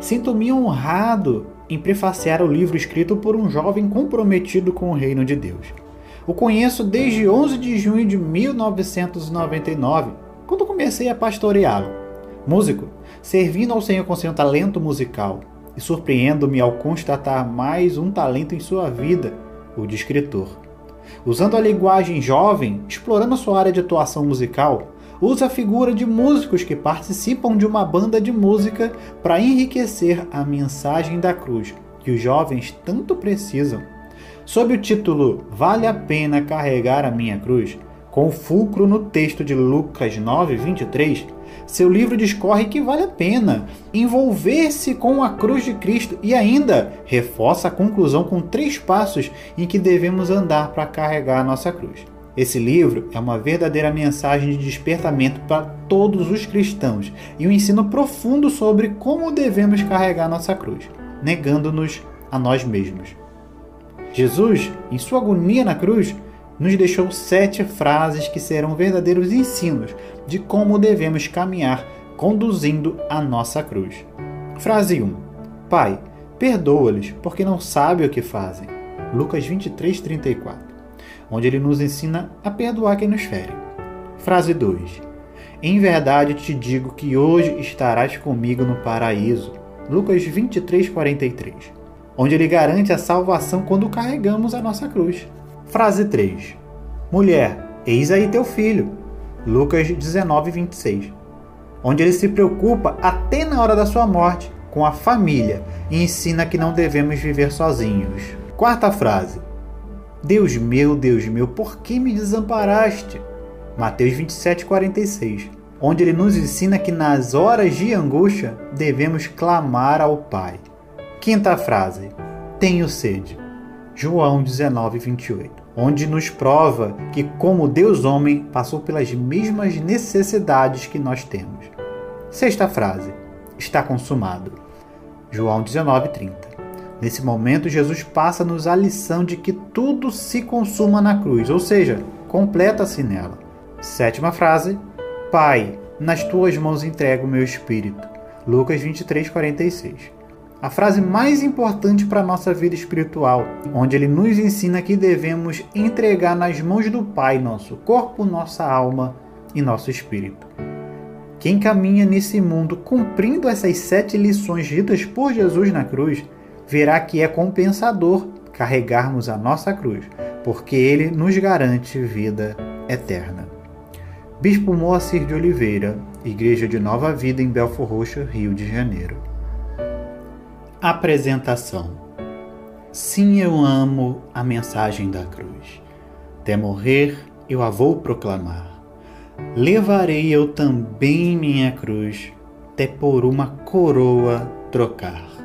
Sinto-me honrado em prefaciar o livro escrito por um jovem comprometido com o reino de Deus. O conheço desde 11 de junho de 1999, quando comecei a pastoreá-lo. Músico, servindo ao Senhor com seu talento musical, e surpreendo-me ao constatar mais um talento em sua vida, o de escritor. Usando a linguagem jovem, explorando sua área de atuação musical, usa a figura de músicos que participam de uma banda de música para enriquecer a mensagem da cruz que os jovens tanto precisam. Sob o título Vale a Pena Carregar a Minha Cruz, com fulcro no texto de Lucas 9, 23, seu livro discorre que vale a pena envolver-se com a cruz de Cristo e ainda reforça a conclusão com três passos em que devemos andar para carregar a nossa cruz. Esse livro é uma verdadeira mensagem de despertamento para todos os cristãos e um ensino profundo sobre como devemos carregar nossa cruz, negando-nos a nós mesmos. Jesus, em sua agonia na cruz, nos deixou sete frases que serão verdadeiros ensinos de como devemos caminhar conduzindo a nossa cruz. Frase 1: Pai, perdoa-lhes, porque não sabem o que fazem. Lucas 23, 34 onde ele nos ensina a perdoar quem nos fere. Frase 2: Em verdade te digo que hoje estarás comigo no paraíso. Lucas 23, 43. Onde ele garante a salvação quando carregamos a nossa cruz. Frase 3: Mulher, eis aí teu filho. Lucas 19, 26. Onde ele se preocupa até na hora da sua morte com a família e ensina que não devemos viver sozinhos. Quarta frase: Deus meu, Deus meu, por que me desamparaste? Mateus 27, 46, onde ele nos ensina que nas horas de angústia devemos clamar ao Pai. Quinta frase: Tenho sede. João 19, 28, onde nos prova que, como Deus homem, passou pelas mesmas necessidades que nós temos. Sexta frase: Está consumado. João 19, 30 Nesse momento, Jesus passa-nos a lição de que tudo se consuma na cruz, ou seja, completa-se nela. Sétima frase: Pai, nas tuas mãos entrego o meu espírito. Lucas 23, 46. A frase mais importante para a nossa vida espiritual, onde ele nos ensina que devemos entregar nas mãos do Pai nosso corpo, nossa alma e nosso espírito. Quem caminha nesse mundo cumprindo essas sete lições ditas por Jesus na cruz verá que é compensador carregarmos a nossa cruz, porque ele nos garante vida eterna. Bispo Moacir de Oliveira, Igreja de Nova Vida em Belfor Roxo, Rio de Janeiro. Apresentação Sim, eu amo a mensagem da cruz. Até morrer eu a vou proclamar. Levarei eu também minha cruz, até por uma coroa trocar.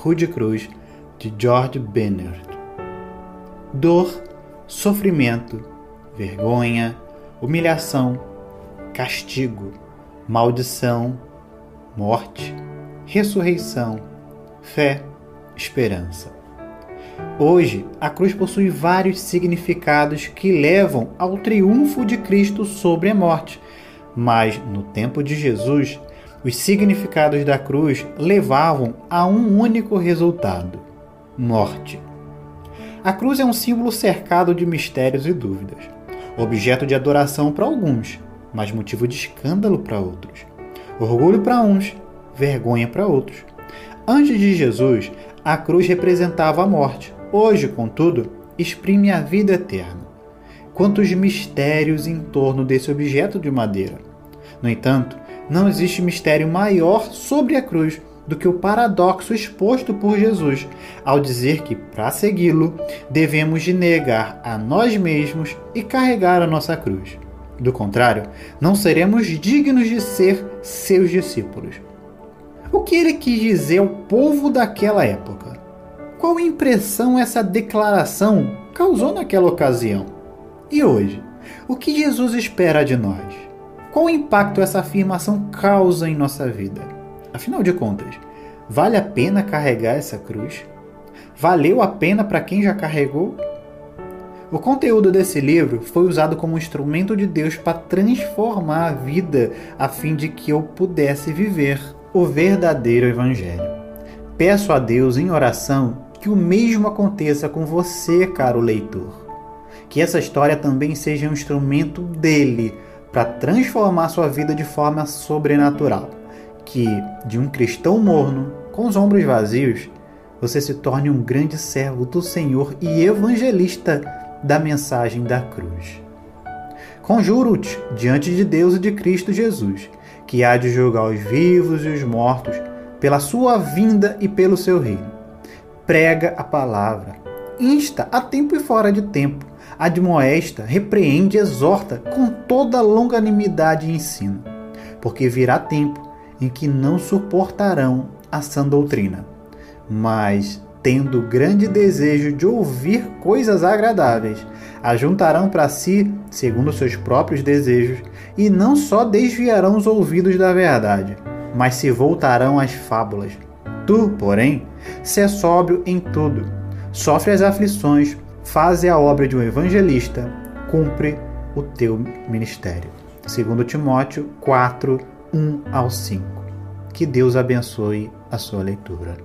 Rude Cruz, de George Bernard. Dor, sofrimento, vergonha, humilhação, castigo, maldição, morte, ressurreição, fé, esperança. Hoje, a cruz possui vários significados que levam ao triunfo de Cristo sobre a morte, mas no tempo de Jesus, os significados da cruz levavam a um único resultado: morte. A cruz é um símbolo cercado de mistérios e dúvidas, objeto de adoração para alguns, mas motivo de escândalo para outros, orgulho para uns, vergonha para outros. Antes de Jesus, a cruz representava a morte. Hoje, contudo, exprime a vida eterna. Quantos mistérios em torno desse objeto de madeira! No entanto, não existe mistério maior sobre a cruz do que o paradoxo exposto por Jesus ao dizer que, para segui-lo, devemos de negar a nós mesmos e carregar a nossa cruz. Do contrário, não seremos dignos de ser seus discípulos. O que ele quis dizer ao povo daquela época? Qual impressão essa declaração causou naquela ocasião? E hoje, o que Jesus espera de nós? Qual impacto essa afirmação causa em nossa vida? Afinal de contas, vale a pena carregar essa cruz? Valeu a pena para quem já carregou? O conteúdo desse livro foi usado como instrumento de Deus para transformar a vida a fim de que eu pudesse viver o verdadeiro Evangelho. Peço a Deus em oração que o mesmo aconteça com você, caro leitor. Que essa história também seja um instrumento dele para transformar sua vida de forma sobrenatural. Que de um cristão morno, com os ombros vazios, você se torne um grande servo do Senhor e evangelista da mensagem da cruz. Conjuro-te diante de Deus e de Cristo Jesus, que há de julgar os vivos e os mortos, pela sua vinda e pelo seu reino. Prega a palavra, insta a tempo e fora de tempo, admoesta, repreende, exorta com toda longanimidade e ensino, porque virá tempo em que não suportarão a sã doutrina, mas, tendo grande desejo de ouvir coisas agradáveis, ajuntarão para si, segundo seus próprios desejos, e não só desviarão os ouvidos da verdade, mas se voltarão às fábulas. Tu, porém, se é sóbrio em tudo, sofre as aflições, faze a obra de um evangelista, cumpre o teu ministério. Segundo Timóteo 4, 1 ao 5. Que Deus abençoe a sua leitura.